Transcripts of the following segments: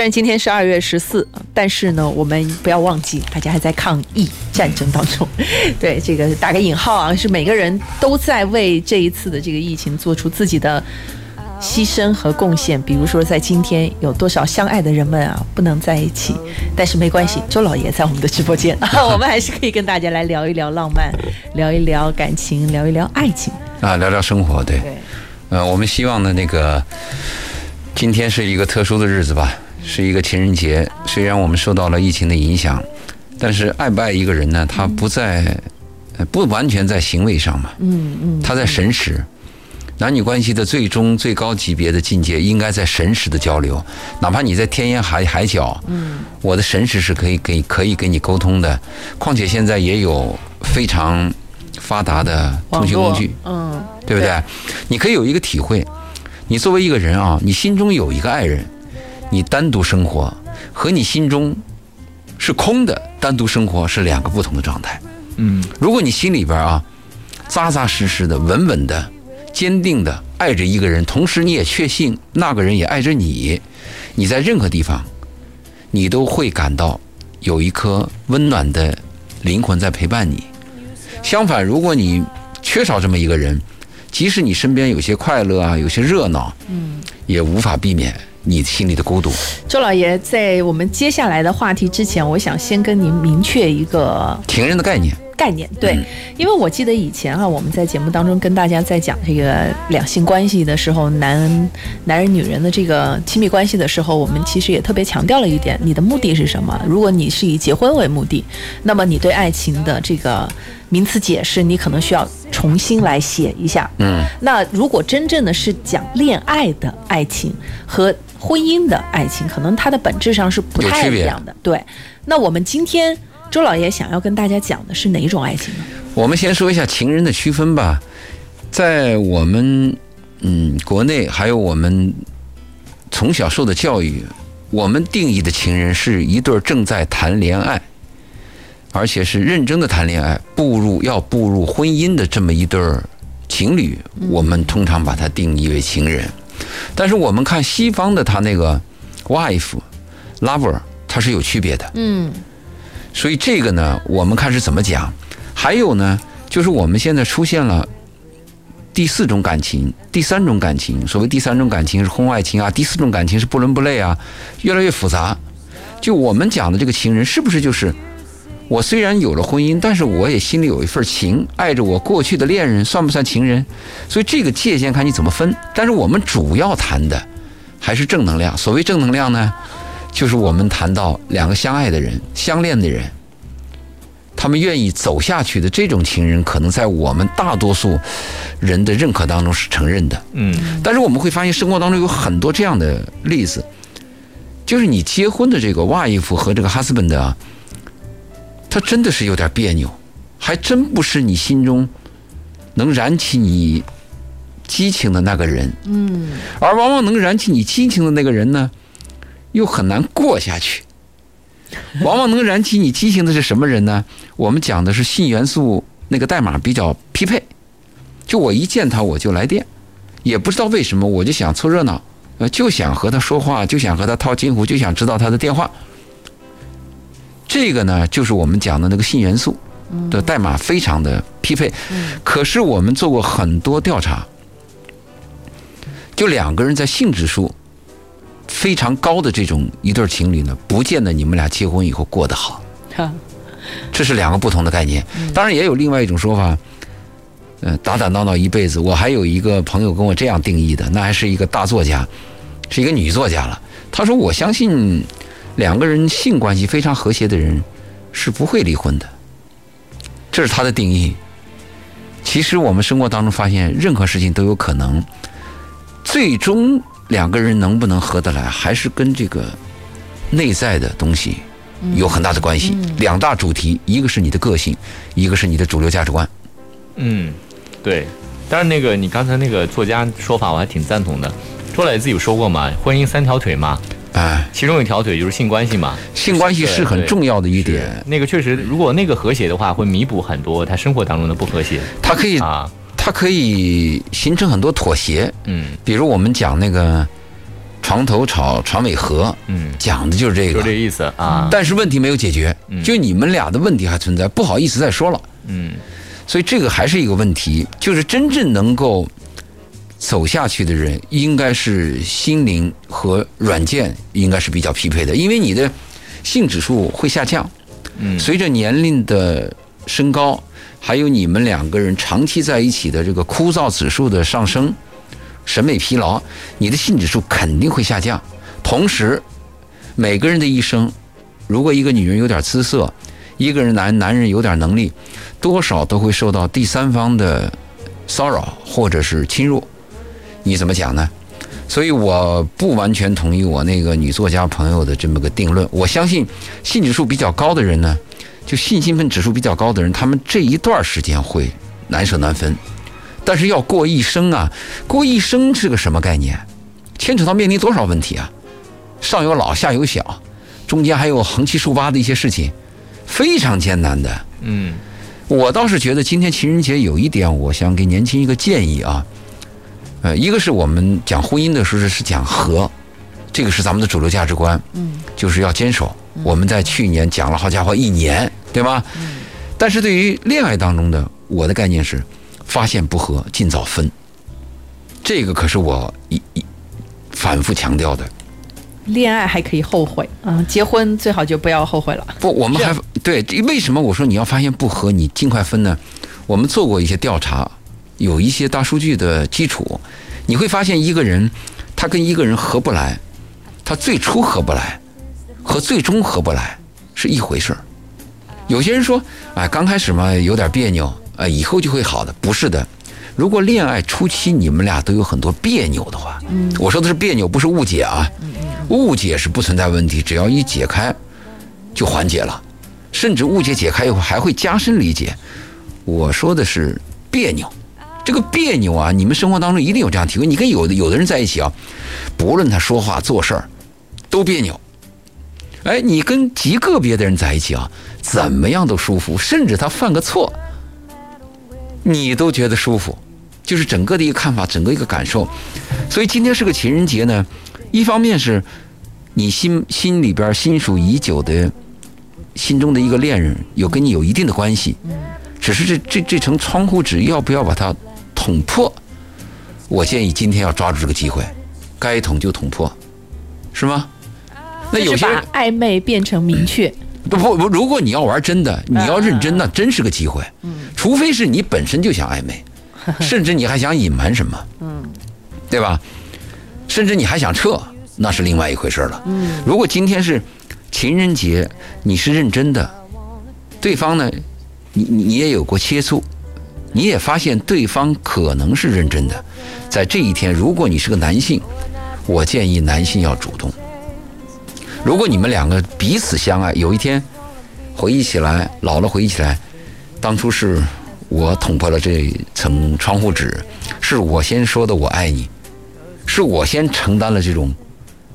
虽然今天是二月十四，但是呢，我们不要忘记，大家还在抗疫战争当中。对，这个打个引号啊，是每个人都在为这一次的这个疫情做出自己的牺牲和贡献。比如说，在今天有多少相爱的人们啊不能在一起，但是没关系，周老爷在我们的直播间，我们还是可以跟大家来聊一聊浪漫，聊一聊感情，聊一聊爱情啊，聊聊生活。对，对，呃，我们希望呢，那个今天是一个特殊的日子吧。是一个情人节，虽然我们受到了疫情的影响，但是爱不爱一个人呢？他不在，不完全在行为上嘛。嗯嗯，他在神识，男女关系的最终最高级别的境界，应该在神识的交流。哪怕你在天涯海海角，嗯，我的神识是可以给可以跟你沟通的。况且现在也有非常发达的通讯工具，嗯，对不对？你可以有一个体会，你作为一个人啊，你心中有一个爱人。你单独生活和你心中是空的单独生活是两个不同的状态。嗯，如果你心里边啊扎扎实实的、稳稳的、坚定的爱着一个人，同时你也确信那个人也爱着你，你在任何地方，你都会感到有一颗温暖的灵魂在陪伴你。相反，如果你缺少这么一个人，即使你身边有些快乐啊，有些热闹，嗯，也无法避免。你心里的孤独，周老爷，在我们接下来的话题之前，我想先跟您明确一个情人的概念。概念对，因为我记得以前啊，我们在节目当中跟大家在讲这个两性关系的时候，男男人女人的这个亲密关系的时候，我们其实也特别强调了一点：你的目的是什么？如果你是以结婚为目的，那么你对爱情的这个名词解释，你可能需要重新来写一下。嗯，那如果真正的是讲恋爱的爱情和婚姻的爱情，可能它的本质上是不太一样的。对，那我们今天。周老爷想要跟大家讲的是哪种爱情呢？我们先说一下情人的区分吧。在我们嗯国内，还有我们从小受的教育，我们定义的情人是一对正在谈恋爱，而且是认真的谈恋爱，步入要步入婚姻的这么一对情侣，我们通常把它定义为情人。但是我们看西方的他那个 wife lover，它是有区别的。嗯。所以这个呢，我们看是怎么讲。还有呢，就是我们现在出现了第四种感情，第三种感情。所谓第三种感情是婚外情啊，第四种感情是不伦不类啊，越来越复杂。就我们讲的这个情人，是不是就是我虽然有了婚姻，但是我也心里有一份情，爱着我过去的恋人，算不算情人？所以这个界限看你怎么分。但是我们主要谈的还是正能量。所谓正能量呢？就是我们谈到两个相爱的人、相恋的人，他们愿意走下去的这种情人，可能在我们大多数人的认可当中是承认的。嗯，但是我们会发现生活当中有很多这样的例子，就是你结婚的这个 wife 和这个 husband 啊，他真的是有点别扭，还真不是你心中能燃起你激情的那个人。嗯，而往往能燃起你激情的那个人呢？又很难过下去，往往能燃起你激情的是什么人呢？我们讲的是性元素那个代码比较匹配，就我一见他我就来电，也不知道为什么我就想凑热闹，呃，就想和他说话，就想和他套近乎，就想知道他的电话。这个呢，就是我们讲的那个性元素的代码非常的匹配。可是我们做过很多调查，就两个人在性指数。非常高的这种一对情侣呢，不见得你们俩结婚以后过得好，这是两个不同的概念。当然也有另外一种说法，嗯，打打闹闹一辈子。我还有一个朋友跟我这样定义的，那还是一个大作家，是一个女作家了。她说：“我相信两个人性关系非常和谐的人是不会离婚的。”这是他的定义。其实我们生活当中发现，任何事情都有可能，最终。两个人能不能合得来，还是跟这个内在的东西有很大的关系。两大主题，一个是你的个性，一个是你的主流价值观。嗯，对。但是那个你刚才那个作家说法，我还挺赞同的。周磊自己有说过嘛，婚姻三条腿嘛，哎，其中一条腿就是性关系嘛。性关系是很重要的一点。那个确实，如果那个和谐的话，会弥补很多他生活当中的不和谐。它可以啊。它可以形成很多妥协，嗯，比如我们讲那个床头吵，床尾和，嗯，讲的就是这个。就这意思啊。但是问题没有解决，就你们俩的问题还存在，不好意思再说了。嗯所以这个还是一个问题，就是真正能够走下去的人，应该是心灵和软件应该是比较匹配的，因为你的性指数会下降，嗯随着年龄的升高，还有你们两个人长期在一起的这个枯燥指数的上升，审美疲劳，你的性指数肯定会下降。同时，每个人的一生，如果一个女人有点姿色，一个人男男人有点能力，多少都会受到第三方的骚扰或者是侵入。你怎么讲呢？所以我不完全同意我那个女作家朋友的这么个定论。我相信性指数比较高的人呢，就性兴奋指数比较高的人，他们这一段时间会难舍难分。但是要过一生啊，过一生是个什么概念？牵扯到面临多少问题啊？上有老，下有小，中间还有横七竖八的一些事情，非常艰难的。嗯我倒是觉得今天情人节有一点，我想给年轻一个建议啊。呃，一个是我们讲婚姻的时候是讲和，这个是咱们的主流价值观，嗯，就是要坚守。我们在去年讲了好家伙一年，对吧？但是对于恋爱当中的我的概念是，发现不合尽早分，这个可是我一一反复强调的。恋爱还可以后悔啊，结婚最好就不要后悔了。不，我们还对为什么我说你要发现不合，你尽快分呢？我们做过一些调查，有一些大数据的基础，你会发现一个人他跟一个人合不来，他最初合不来和最终合不来是一回事儿。有些人说，哎，刚开始嘛有点别扭，哎，以后就会好的，不是的。如果恋爱初期你们俩都有很多别扭的话，我说的是别扭，不是误解啊，误解是不存在问题，只要一解开就缓解了，甚至误解解开以后还会加深理解。我说的是别扭，这个别扭啊，你们生活当中一定有这样体会。你跟有的有的人在一起啊，不论他说话做事儿都别扭，哎，你跟极个别的人在一起啊，怎么样都舒服，甚至他犯个错，你都觉得舒服，就是整个的一个看法，整个一个感受。所以今天是个情人节呢，一方面是你心心里边心属已久的心中的一个恋人，有跟你有一定的关系，只是这这这层窗户纸要不要把它捅破？我建议今天要抓住这个机会，该捅就捅破，是吗？那有就是些人把暧昧变成明确，不不不，如果你要玩真的，你要认真，那真是个机会。除非是你本身就想暧昧，甚至你还想隐瞒什么，嗯，对吧？甚至你还想撤，那是另外一回事了。嗯，如果今天是情人节，你是认真的，对方呢，你你你也有过接触，你也发现对方可能是认真的，在这一天，如果你是个男性，我建议男性要主动。如果你们两个彼此相爱，有一天回忆起来，老了回忆起来，当初是我捅破了这层窗户纸，是我先说的“我爱你”，是我先承担了这种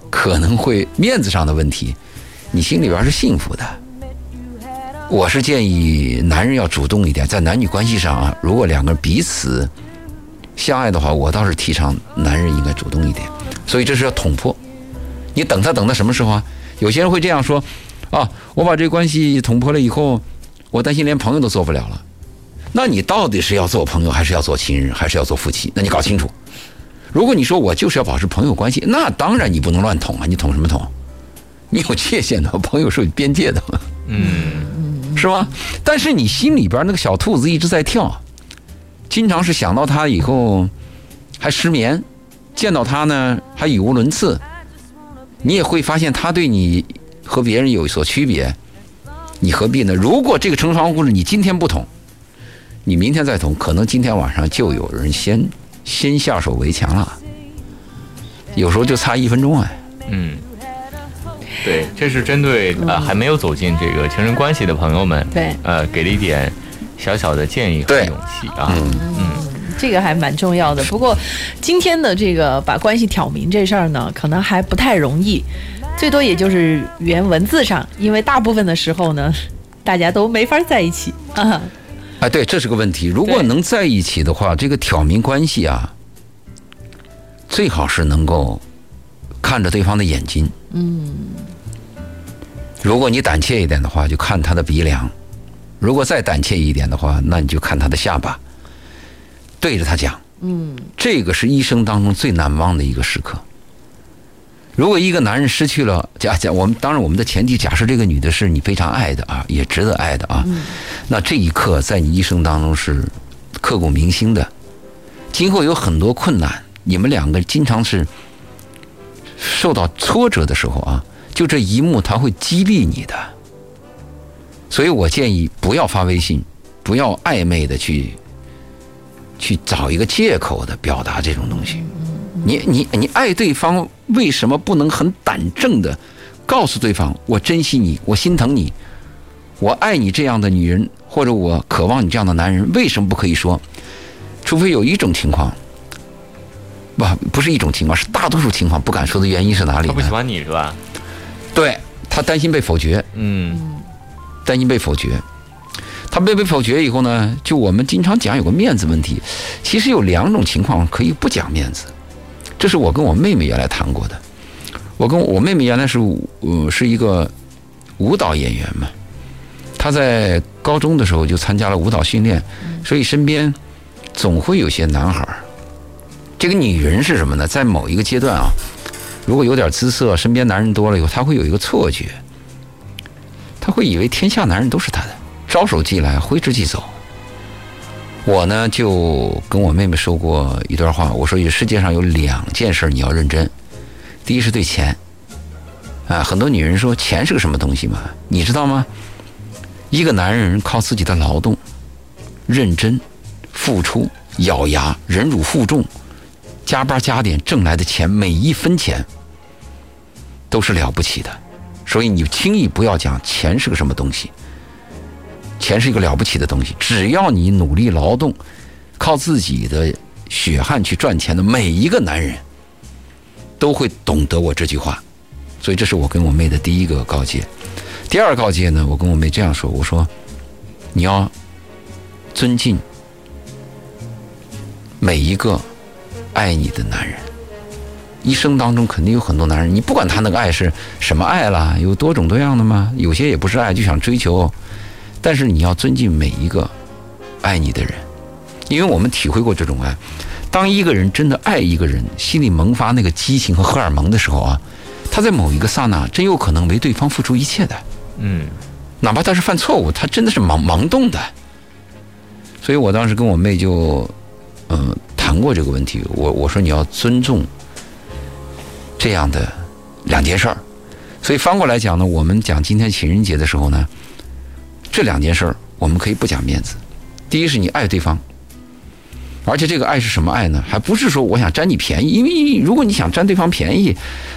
可能会面子上的问题，你心里边是幸福的。我是建议男人要主动一点，在男女关系上啊，如果两个人彼此相爱的话，我倒是提倡男人应该主动一点。所以这是要捅破。你等他等到什么时候啊？有些人会这样说，啊，我把这关系捅破了以后，我担心连朋友都做不了了。那你到底是要做朋友，还是要做亲人，还是要做夫妻？那你搞清楚。如果你说我就是要保持朋友关系，那当然你不能乱捅啊！你捅什么捅？你有界限的，朋友是有边界的，嗯是吧？但是你心里边那个小兔子一直在跳，经常是想到他以后还失眠，见到他呢还语无伦次。你也会发现他对你和别人有所区别，你何必呢？如果这个成双故事你今天不捅，你明天再捅，可能今天晚上就有人先先下手为强了。有时候就差一分钟哎，嗯，对，这是针对呃还没有走进这个情人关系的朋友们，对呃，给了一点小小的建议和勇气啊。嗯这个还蛮重要的。不过今天的这个把关系挑明这事儿呢，可能还不太容易，最多也就是原文字上，因为大部分的时候呢，大家都没法在一起啊。哎，对，这是个问题。如果能在一起的话，这个挑明关系啊，最好是能够看着对方的眼睛。嗯，如果你胆怯一点的话，就看他的鼻梁；如果再胆怯一点的话，那你就看他的下巴。对着他讲。嗯，这个是一生当中最难忘的一个时刻。如果一个男人失去了，假假我们当然我们的前提假设这个女的是你非常爱的啊，也值得爱的啊，那这一刻在你一生当中是刻骨铭心的。今后有很多困难，你们两个经常是受到挫折的时候啊，就这一幕他会激励你的。所以我建议不要发微信，不要暧昧的去去找一个借口的表达这种东西。你你你爱对方，为什么不能很胆正的告诉对方我珍惜你，我心疼你，我爱你这样的女人，或者我渴望你这样的男人，为什么不可以说？除非有一种情况，不不是一种情况，是大多数情况不敢说的原因是哪里？他不喜欢你是吧？对他担心被否决，嗯，担心被否决。他被被否决以后呢，就我们经常讲有个面子问题，其实有两种情况可以不讲面子。这是我跟我妹妹原来谈过的。我跟我妹妹原来是呃是一个舞蹈演员嘛，她在高中的时候就参加了舞蹈训练，所以身边总会有些男孩儿。这个女人是什么呢？在某一个阶段啊，如果有点姿色，身边男人多了以后，她会有一个错觉，她会以为天下男人都是她的，招手即来，挥之即走。我呢就跟我妹妹说过一段话，我说：世界上有两件事你要认真，第一是对钱，啊，很多女人说钱是个什么东西嘛？你知道吗？一个男人靠自己的劳动、认真、付出、咬牙、忍辱负重、加班加点挣来的钱，每一分钱都是了不起的，所以你轻易不要讲钱是个什么东西。钱是一个了不起的东西，只要你努力劳动，靠自己的血汗去赚钱的每一个男人，都会懂得我这句话。所以这是我跟我妹的第一个告诫。第二告诫呢，我跟我妹这样说：我说，你要尊敬每一个爱你的男人。一生当中肯定有很多男人，你不管他那个爱是什么爱啦，有多种多样的吗？有些也不是爱，就想追求。但是你要尊敬每一个爱你的人，因为我们体会过这种爱。当一个人真的爱一个人，心里萌发那个激情和荷尔蒙的时候啊，他在某一个刹那真有可能为对方付出一切的。嗯，哪怕他是犯错误，他真的是盲盲动的。所以我当时跟我妹就嗯谈过这个问题。我我说你要尊重这样的两件事儿。所以翻过来讲呢，我们讲今天情人节的时候呢。这两件事儿，我们可以不讲面子。第一是你爱对方，而且这个爱是什么爱呢？还不是说我想占你便宜，因为如果你想占对方便宜，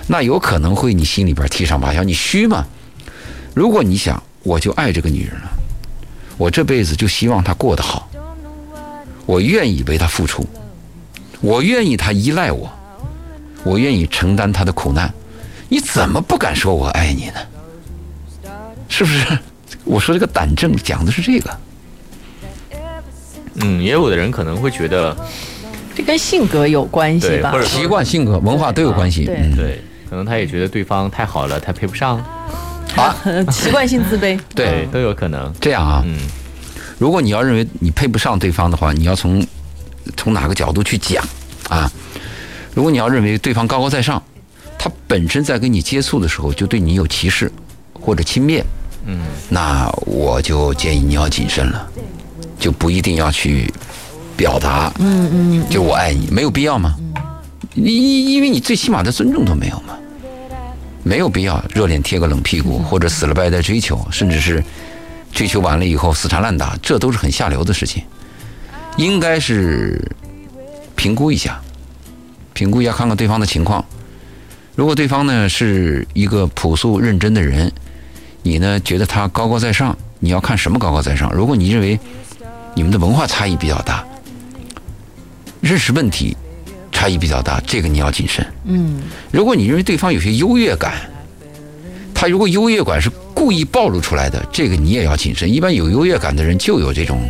那有可能会你心里边七上八下，你虚嘛。如果你想，我就爱这个女人了，我这辈子就希望她过得好，我愿意为她付出，我愿意他依赖我，我愿意承担他的苦难，你怎么不敢说我爱你呢？是不是？我说这个胆症讲的是这个，嗯，也有的人可能会觉得，这跟性格有关系吧？习惯、性格、文化都有关系。对对，可能他也觉得对方太好了，他配不上，啊，习惯性自卑，对，都有可能。这样啊，嗯，如果你要认为你配不上对方的话，你要从从哪个角度去讲啊？如果你要认为对方高高在上，他本身在跟你接触的时候就对你有歧视或者轻蔑。嗯，那我就建议你要谨慎了，就不一定要去表达。嗯嗯，就我爱你，没有必要吗？你因因为你最起码的尊重都没有嘛，没有必要热脸贴个冷屁股，或者死了白的追求，甚至是追求完了以后死缠烂打，这都是很下流的事情。应该是评估一下，评估一下看看对方的情况。如果对方呢是一个朴素认真的人。你呢？觉得他高高在上？你要看什么高高在上？如果你认为你们的文化差异比较大，认识问题差异比较大，这个你要谨慎。嗯。如果你认为对方有些优越感，他如果优越感是故意暴露出来的，这个你也要谨慎。一般有优越感的人就有这种，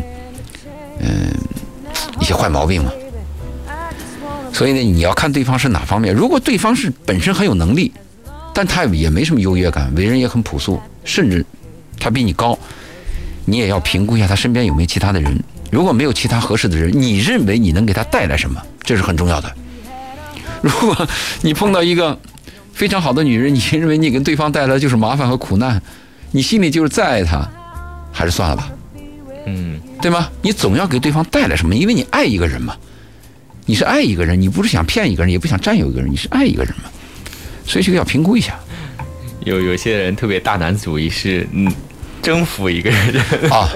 嗯，一些坏毛病嘛。所以呢，你要看对方是哪方面。如果对方是本身很有能力，但他也没什么优越感，为人也很朴素，甚至他比你高，你也要评估一下他身边有没有其他的人。如果没有其他合适的人，你认为你能给他带来什么？这是很重要的。如果你碰到一个非常好的女人，你认为你跟对方带来就是麻烦和苦难，你心里就是再爱她，还是算了吧，嗯，对吗？你总要给对方带来什么，因为你爱一个人嘛，你是爱一个人，你不是想骗一个人，也不想占有一个人，你是爱一个人嘛，所以这个要评估一下有有些人特别大男子主义是嗯。征服一个人啊！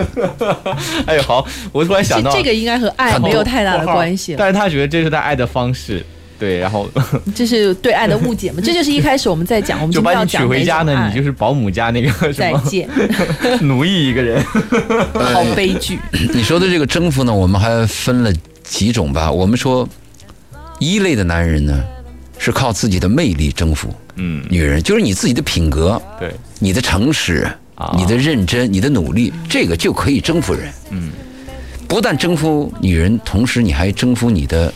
哎呦，好，我突然想到，这个应该和爱没有太大的关系，但是他觉得这是他爱的方式，对，然后 这是对爱的误解嘛？这就是一开始我们在讲，我们就把你娶回家呢，你就是保姆家那个再见，奴役一个人，好悲剧。你说的这个征服呢，我们还分了几种吧？我们说一类的男人呢，是靠自己的魅力征服，嗯，女人就是你自己的品格，对，你的诚实。你的认真，你的努力，这个就可以征服人。嗯，不但征服女人，同时你还征服你的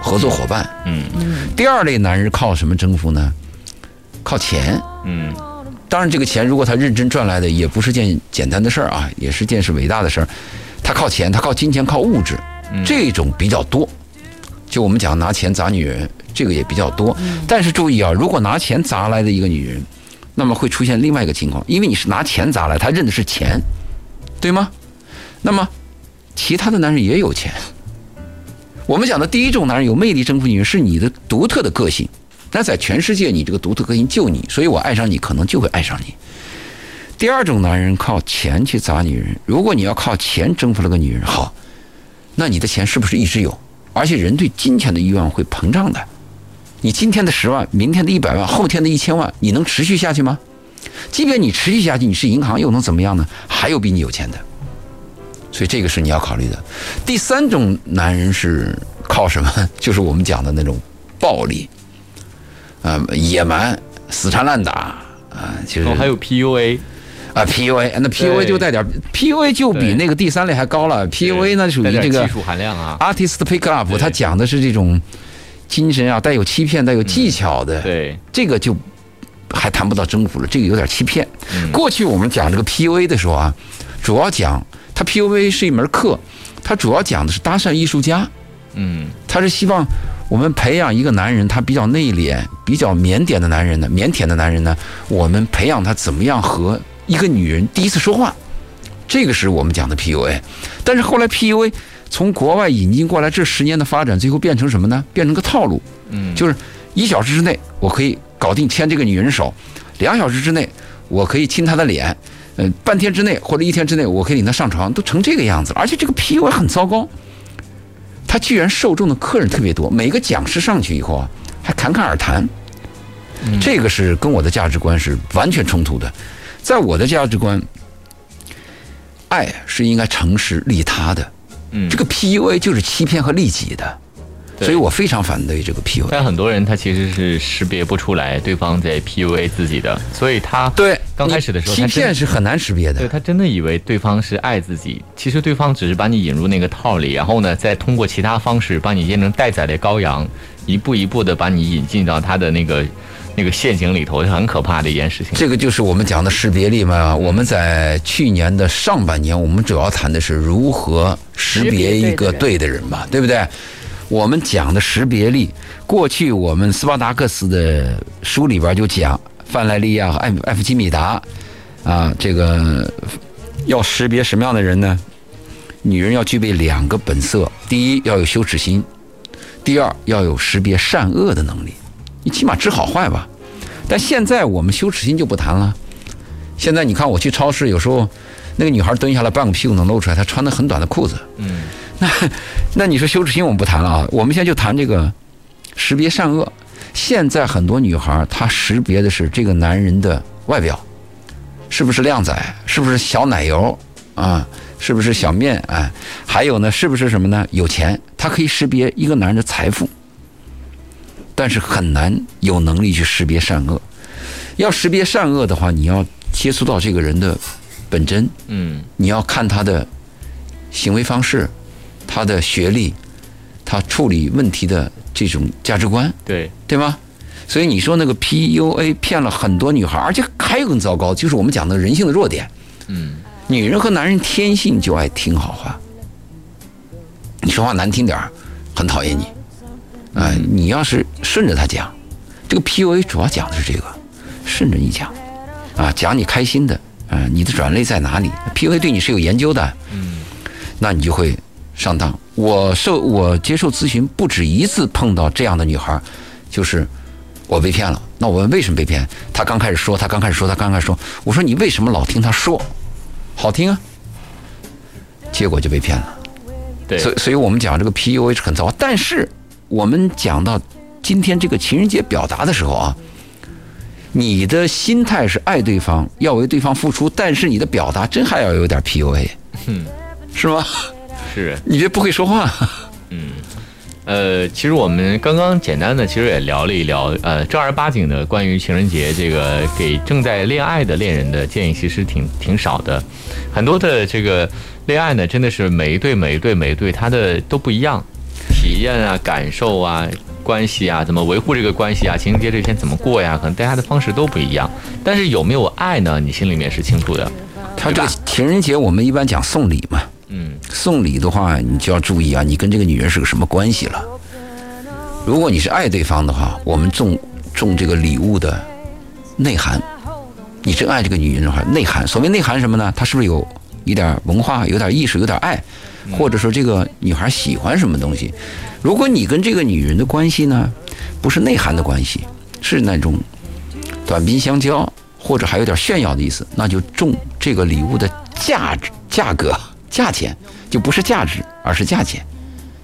合作伙伴。嗯嗯。第二类男人靠什么征服呢？靠钱。嗯。当然，这个钱如果他认真赚来的，也不是件简单的事儿啊，也是件是伟大的事儿。他靠钱，他靠金钱，靠物质，这种比较多。就我们讲拿钱砸女人，这个也比较多。但是注意啊，如果拿钱砸来的一个女人。那么会出现另外一个情况，因为你是拿钱砸来，他认的是钱，对吗？那么其他的男人也有钱。我们讲的第一种男人有魅力征服女人，是你的独特的个性。那在全世界，你这个独特个性就你，所以我爱上你，可能就会爱上你。第二种男人靠钱去砸女人，如果你要靠钱征服了个女人，好，那你的钱是不是一直有？而且人对金钱的欲望会膨胀的。你今天的十万，明天的一百万，后天的一千万，你能持续下去吗？即便你持续下去，你是银行又能怎么样呢？还有比你有钱的，所以这个是你要考虑的。第三种男人是靠什么？就是我们讲的那种暴力，啊，野蛮、死缠烂打啊，其实还有 PUA 啊，PUA，那 PUA 就带点 PUA 就比那个第三类还高了。PUA 呢属于这个技术含量啊，Artist Pick Up，它讲的是这种。精神啊，带有欺骗、带有技巧的，对这个就还谈不到征服了，这个有点欺骗。过去我们讲这个 PUA 的时候啊，主要讲它 PUA 是一门课，它主要讲的是搭讪艺术家。嗯，他是希望我们培养一个男人，他比较内敛、比较腼腆的男人呢，腼腆的男人呢，我们培养他怎么样和一个女人第一次说话，这个是我们讲的 PUA。但是后来 PUA。从国外引进过来这十年的发展，最后变成什么呢？变成个套路，嗯，就是一小时之内我可以搞定牵这个女人手，两小时之内我可以亲她的脸，呃，半天之内或者一天之内我可以领他上床，都成这个样子了。而且这个 PUA 很糟糕，他居然受众的客人特别多，每个讲师上去以后啊，还侃侃而谈，这个是跟我的价值观是完全冲突的。在我的价值观，爱是应该诚实利他的。嗯，这个 PUA 就是欺骗和利己的，所以我非常反对这个 PUA。但很多人他其实是识别不出来对方在 PUA 自己的，所以他对刚开始的时候欺骗是很难识别的。对他真的以为对方是爱自己，其实对方只是把你引入那个套里，然后呢，再通过其他方式把你变成待宰的羔羊，一步一步的把你引进到他的那个。那个陷阱里头是很可怕的一件事情。这个就是我们讲的识别力嘛。我们在去年的上半年，我们主要谈的是如何识别一个对的人嘛，对不对？我们讲的识别力，过去我们斯巴达克斯的书里边就讲，范莱利亚和艾艾弗基米达啊，这个要识别什么样的人呢？女人要具备两个本色：第一，要有羞耻心；第二，要有识别善恶的能力。你起码知好坏吧，但现在我们羞耻心就不谈了。现在你看我去超市，有时候那个女孩蹲下来，半个屁股能露出来，她穿的很短的裤子。嗯，那那你说羞耻心我们不谈了啊？我们现在就谈这个识别善恶。现在很多女孩她识别的是这个男人的外表，是不是靓仔，是不是小奶油啊，是不是小面啊？还有呢，是不是什么呢？有钱，她可以识别一个男人的财富。但是很难有能力去识别善恶。要识别善恶的话，你要接触到这个人的本真。嗯，你要看他的行为方式、他的学历、他处理问题的这种价值观，对，对吗？所以你说那个 PUA 骗了很多女孩，而且还有更糟糕，就是我们讲的人性的弱点。嗯，女人和男人天性就爱听好话，你说话难听点儿，很讨厌你。啊、你要是顺着他讲，这个 PUA 主要讲的是这个，顺着你讲，啊，讲你开心的，啊，你的软肋在哪里？PUA 对你是有研究的，嗯，那你就会上当。我受我接受咨询不止一次碰到这样的女孩，就是我被骗了。那我问为什么被骗？她刚开始说，她刚开始说，她刚开始说，我说你为什么老听她说？好听啊，结果就被骗了。对，所以，所以我们讲这个 PUA 是很糟。但是我们讲到今天这个情人节表达的时候啊，你的心态是爱对方，要为对方付出，但是你的表达真还要有点 PUA，嗯，是吗？是。你这不会说话，嗯呃，其实我们刚刚简单的其实也聊了一聊，呃，正儿八经的关于情人节这个给正在恋爱的恋人的建议，其实挺挺少的。很多的这个恋爱呢，真的是每一对每一对每一对他的都不一样，体验啊、感受啊、关系啊，怎么维护这个关系啊，情人节这天怎么过呀，可能大家的方式都不一样。但是有没有爱呢？你心里面是清楚的。他这个情人节我们一般讲送礼嘛，嗯，送礼的话，你就要注意啊，你跟这个女人是个什么关系了。如果你是爱对方的话，我们重重这个礼物的内涵。你真爱这个女人的话，内涵。所谓内涵什么呢？她是不是有一点文化，有点艺术，有点爱，或者说这个女孩喜欢什么东西？如果你跟这个女人的关系呢，不是内涵的关系，是那种短兵相交，或者还有点炫耀的意思，那就重这个礼物的价值、价格、价钱，就不是价值，而是价钱。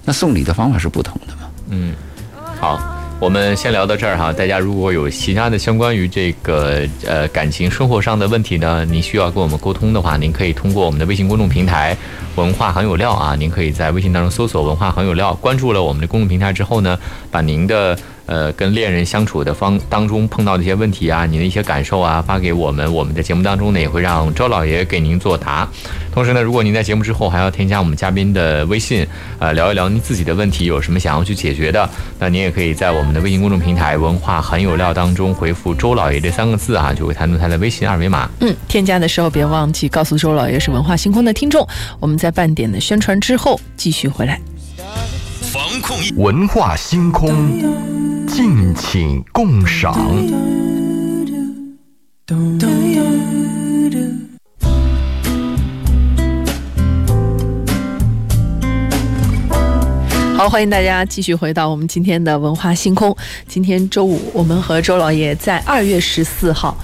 那送礼的方法是不同的嘛？嗯，好，我们先聊到这儿哈。大家如果有其他的相关于这个呃感情生活上的问题呢，您需要跟我们沟通的话，您可以通过我们的微信公众平台“文化很有料”啊，您可以在微信当中搜索“文化很有料”，关注了我们的公众平台之后呢，把您的呃跟恋人相处的方当中碰到的一些问题啊，您的一些感受啊，发给我们，我们的节目当中呢也会让周老爷给您作答。同时呢，如果您在节目之后还要添加我们嘉宾的微信，呃，聊一聊您自己的问题，有什么想要去解决的，那您也可以在我们的微信公众平台“文化很有料”当中回复“周老爷”这三个字啊，就会弹出他的微信二维码。嗯，添加的时候别忘记告诉周老爷是文化星空的听众。我们在半点的宣传之后继续回来。防控文化星空，敬请共赏。好，欢迎大家继续回到我们今天的文化星空。今天周五，我们和周老爷在二月十四号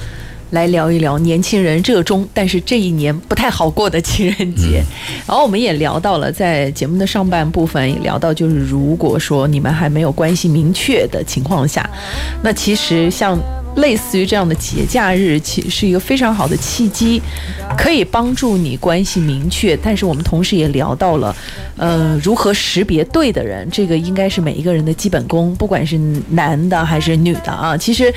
来聊一聊年轻人热衷，但是这一年不太好过的情人节。然后我们也聊到了，在节目的上半部分也聊到，就是如果说你们还没有关系明确的情况下，那其实像。类似于这样的节假日，其是一个非常好的契机，可以帮助你关系明确。但是我们同时也聊到了，呃，如何识别对的人，这个应该是每一个人的基本功，不管是男的还是女的啊。其实，嗯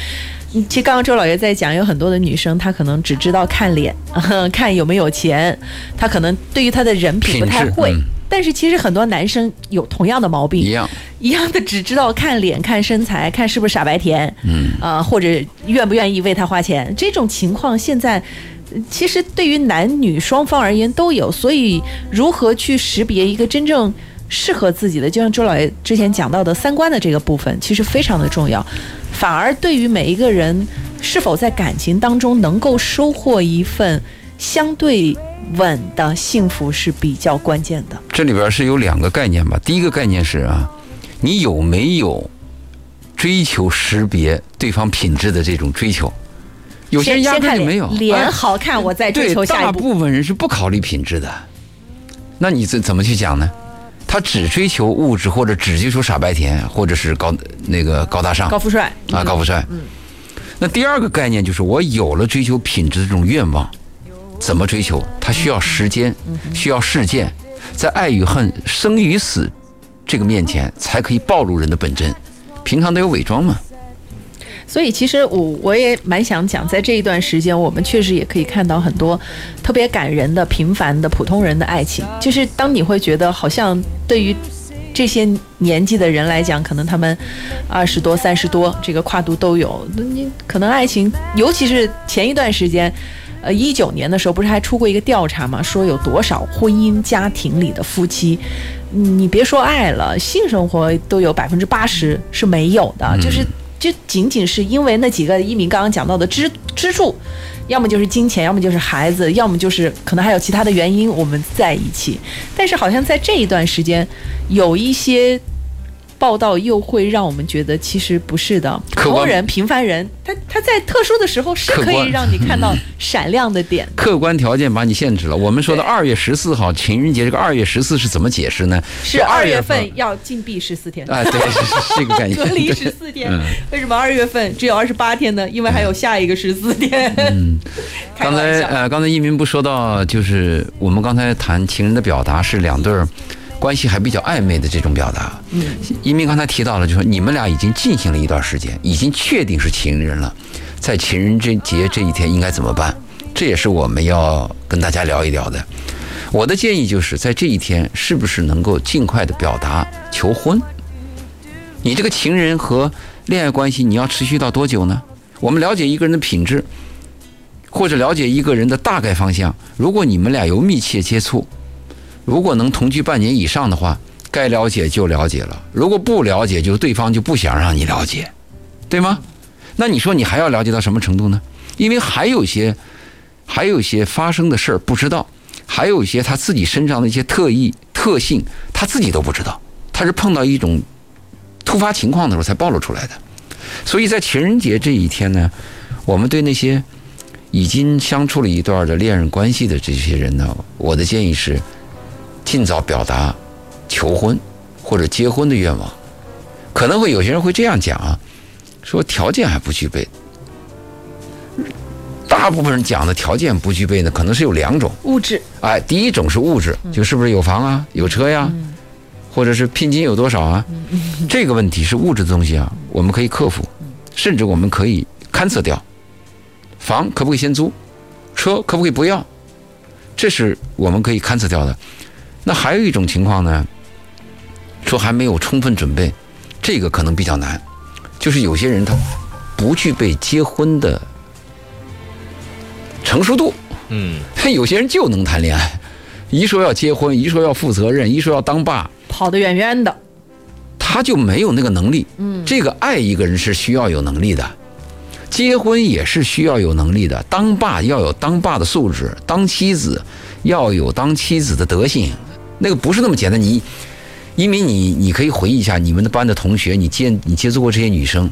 其实刚刚周老爷在讲，有很多的女生她可能只知道看脸，看有没有钱，她可能对于她的人品不太会。嗯但是其实很多男生有同样的毛病，一样。一样的只知道看脸、看身材、看是不是傻白甜，嗯啊、或者愿不愿意为他花钱，这种情况现在。呃其实对于男女双方而言都有，所以如何去识别一个真正适合自己的，就像周老爷之前讲到的三观的这个部分，其实非常的重要。反而对于每一个人是否在感情当中能够收获一份相对稳的幸福是比较关键的。这里边是有两个概念吧。第一个概念是啊，你有没有追求识别对方品质的这种追求？有些人压根就没有。脸哎好看，我再追求下一步。大部分人是不考虑品质的。那你怎怎么去讲呢？他只追求物质，或者只追求傻白甜，或者是高那个高大上高富帅啊，高富帅。嗯。那第二个概念就是，我有了追求品质的这种愿望，怎么追求？它需要时间，需要事件，在爱与恨、生与死这个面前，才可以暴露人的本真。平常都有伪装嘛。所以其实我我也蛮想讲，在这一段时间，我们确实也可以看到很多特别感人的、平凡的普通人的爱情。就是当你会觉得好像对于这些年纪的人来讲，可能他们二十多、三十多，这个跨度都有。你可能爱情，尤其是前一段时间，呃，一九年的时候，不是还出过一个调查嘛，说有多少婚姻家庭里的夫妻，你别说爱了，性生活都有百分之八十是没有的，就是就仅仅是因为那几个一鸣刚刚讲到的支支柱。要么就是金钱，要么就是孩子，要么就是可能还有其他的原因，我们在一起。但是好像在这一段时间，有一些报道又会让我们觉得其实不是的。普通人、平凡人，他他在特殊的时候是可以让你看到闪亮的点。客观条件把你限制了。我们说的二月十四号情人节，这个二月十四是怎么解释呢？是二二月份份要禁闭十四天。啊，对，是是这个概念。隔离十四天嗯，为什么二月份只有二十八天呢？因为还有下一个十四天。嗯，刚才呃，刚才一鸣不说到，就是我们刚才谈情人的表达是两对儿关系还比较暧昧的这种表达。嗯，一鸣刚才提到了，就说你们俩已经进行了一段时间，已经确定是情人了，在情人节这一天应该怎么办？这也是我们要跟大家聊一聊的。我的建议就是在这一天，是不是能够尽快的表达求婚？你这个情人和恋爱关系，你要持续到多久呢？我们了解一个人的品质，或者了解一个人的大概方向。如果你们俩有密切接触，如果能同居半年以上的话，该了解就了解了；如果不了解，就对方就不想让你了解，对吗？那你说你还要了解到什么程度呢？因为还有些，还有一些发生的事儿不知道，还有一些他自己身上的一些特异特性，他自己都不知道，他是碰到一种突发情况的时候才暴露出来的。所以在情人节这一天呢，我们对那些已经相处了一段的恋人关系的这些人呢，我的建议是，尽早表达求婚或者结婚的愿望。可能会有些人会这样讲啊，说条件还不具备。大部分人讲的条件不具备呢，可能是有两种。物质哎，第一种是物质，就是不是有房啊、有车呀、或者是聘金有多少啊？这个问题是物质的东西啊，我们可以克服，甚至我们可以勘测掉。房可不可以先租？车可不可以不要？这是我们可以勘测掉的。那还有一种情况呢，说还没有充分准备，这个可能比较难，就是有些人他不具备结婚的成熟度。嗯，有些人就能谈恋爱，一说要结婚，一说要负责任，一说要当爸，跑得远远的。他就没有那个能力。嗯，这个爱一个人是需要有能力的，结婚也是需要有能力的。当爸要有当爸的素质，当妻子要有当妻子的德行，那个不是那么简单。你，因为你你可以回忆一下你们的班的同学，你接你接触过这些女生，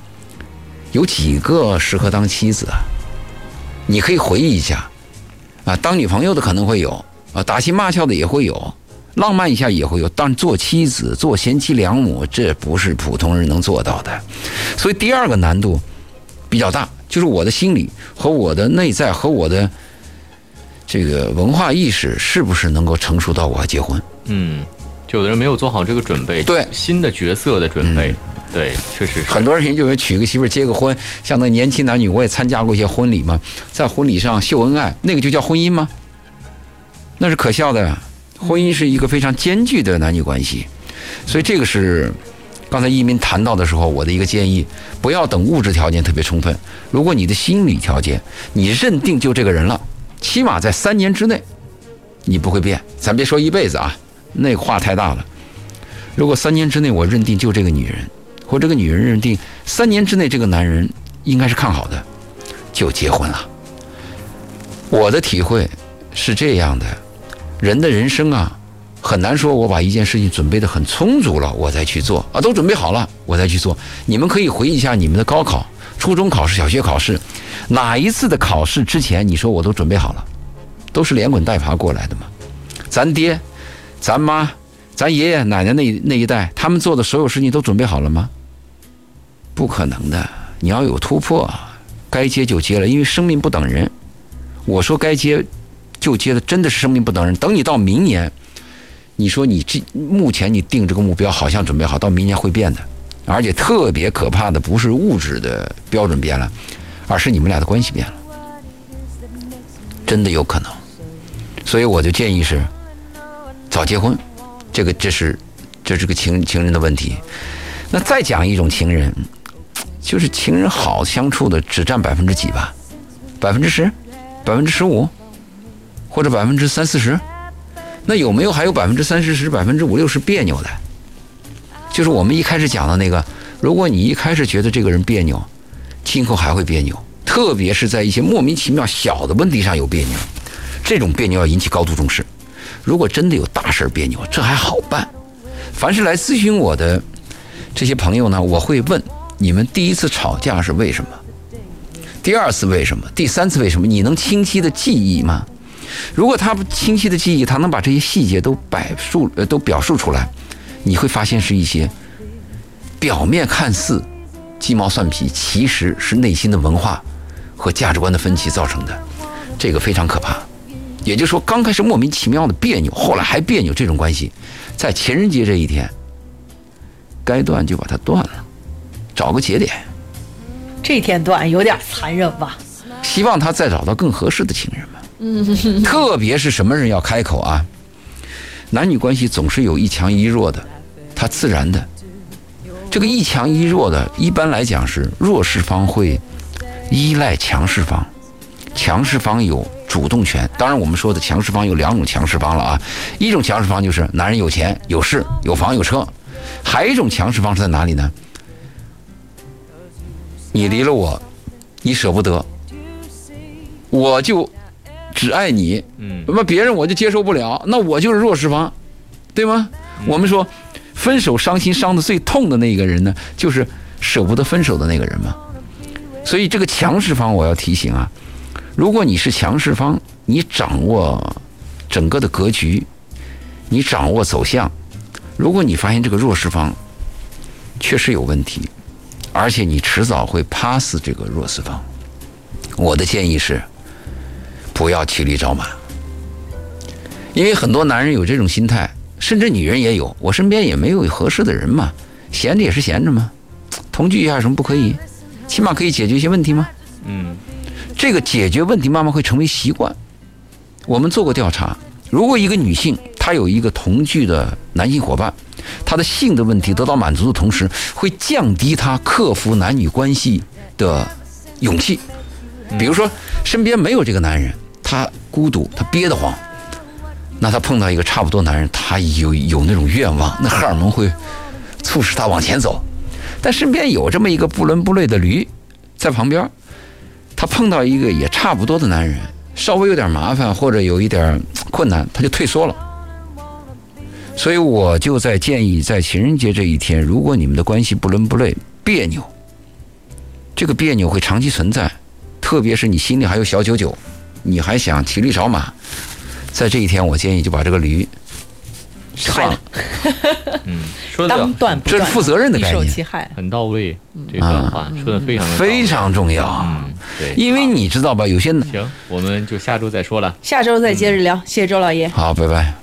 有几个适合当妻子啊？你可以回忆一下，啊，当女朋友的可能会有，啊，打情骂俏的也会有，浪漫一下也会有，但做妻子、做贤妻良母，这不是普通人能做到的。所以第二个难度比较大，就是我的心理和我的内在和我的这个文化意识是不是能够成熟到我要结婚？嗯，就有的人没有做好这个准备，对新的角色的准备，对，确实是很多人就为娶个媳妇儿结个婚，像那年轻男女，我也参加过一些婚礼嘛，在婚礼上秀恩爱，那个就叫婚姻吗？那是可笑的。婚姻是一个非常艰巨的男女关系，所以这个是刚才一鸣谈到的时候，我的一个建议：不要等物质条件特别充分，如果你的心理条件，你认定就这个人了，起码在三年之内，你不会变。咱别说一辈子啊，那话太大了。如果三年之内我认定就这个女人，或这个女人认定三年之内这个男人应该是看好的，就结婚了。我的体会是这样的，人的人生啊，很难说我把一件事情准备的很充足了，我再去做啊，都准备好了我再去做。你们可以回忆一下你们的高考、初中考试、小学考试，哪一次的考试之前你说我都准备好了，都是连滚带爬过来的嘛？咱爹、咱妈、咱爷爷奶奶那那一代，他们做的所有事情都准备好了吗？不可能的，你要有突破，该接就接了，因为生命不等人。我说该接就接的，真的是生命不等人。等你到明年，你说你这目前你定这个目标好像准备好，到明年会变的，而且特别可怕的不是物质的标准变了，而是你们俩的关系变了，真的有可能。所以我就建议是早结婚，这个这是这是个情情人的问题。那再讲一种情人，就是情人好相处的只占百分之几吧，百分之十，百分之十五，或者百分之三四十。那有没有还有百分之三四十、百分之五六十别扭的？就是我们一开始讲的那个，如果你一开始觉得这个人别扭，今后还会别扭，特别是在一些莫名其妙小的问题上有别扭，这种别扭要引起高度重视。如果真的有大事别扭，这还好办。凡是来咨询我的这些朋友呢，我会问你们第一次吵架是为什么？第二次为什么？第三次为什么？你能清晰的记忆吗？如果他不清晰的记忆，他能把这些细节都摆述呃都表述出来，你会发现是一些表面看似鸡毛蒜皮，其实是内心的文化和价值观的分歧造成的，这个非常可怕。也就是说，刚开始莫名其妙的别扭，后来还别扭，这种关系，在情人节这一天，该断就把它断了，找个节点，这天断有点残忍吧？希望他再找到更合适的情人吧。嗯，特别是什么人要开口啊？男女关系总是有一强一弱的，它自然的。这个一强一弱的，一般来讲是弱势方会依赖强势方，强势方有主动权。当然，我们说的强势方有两种强势方了啊，一种强势方就是男人有钱有势有房有车，还有一种强势方是在哪里呢？你离了我，你舍不得，我就只爱你，嗯那么别人我就接受不了，那我就是弱势方，对吗？我们说，分手伤心伤的最痛的那个人呢，就是舍不得分手的那个人嘛。所以这个强势方，我要提醒啊，如果你是强势方，你掌握整个的格局，你掌握走向，如果你发现这个弱势方确实有问题，而且你迟早会趴死这个弱势方，我的建议是，不要骑驴找马。因为很多男人有这种心态，甚至女人也有。我身边也没有合适的人嘛，闲着也是闲着嘛，同居一下有什么不可以？起码可以解决一些问题吗？嗯这个解决问题慢慢会成为习惯。我们做过调查，如果一个女性她有一个同居的男性伙伴，她的性的问题得到满足的同时，会降低她克服男女关系的勇气。比如说，身边没有这个男人，她孤独，她憋得慌，那她碰到一个差不多男人，她有有那种愿望，那荷尔蒙会促使她往前走。但身边有这么一个不伦不类的驴在旁边，他碰到一个也差不多的男人，稍微有点麻烦或者有一点困难，他就退缩了。所以我就在建议，在情人节这一天，如果你们的关系不伦不类、别扭，这个别扭会长期存在，特别是你心里还有小九九，你还想骑驴找马，在这一天，我建议就把这个驴踹了，嗯，说的当断不断，这是负责任的概一受念其害。很到位，这段话说的非常的非常重要。嗯对。因为你知道吧，有些行，我们就下周再说了。下周再接着聊，谢谢周老爷。好，拜拜。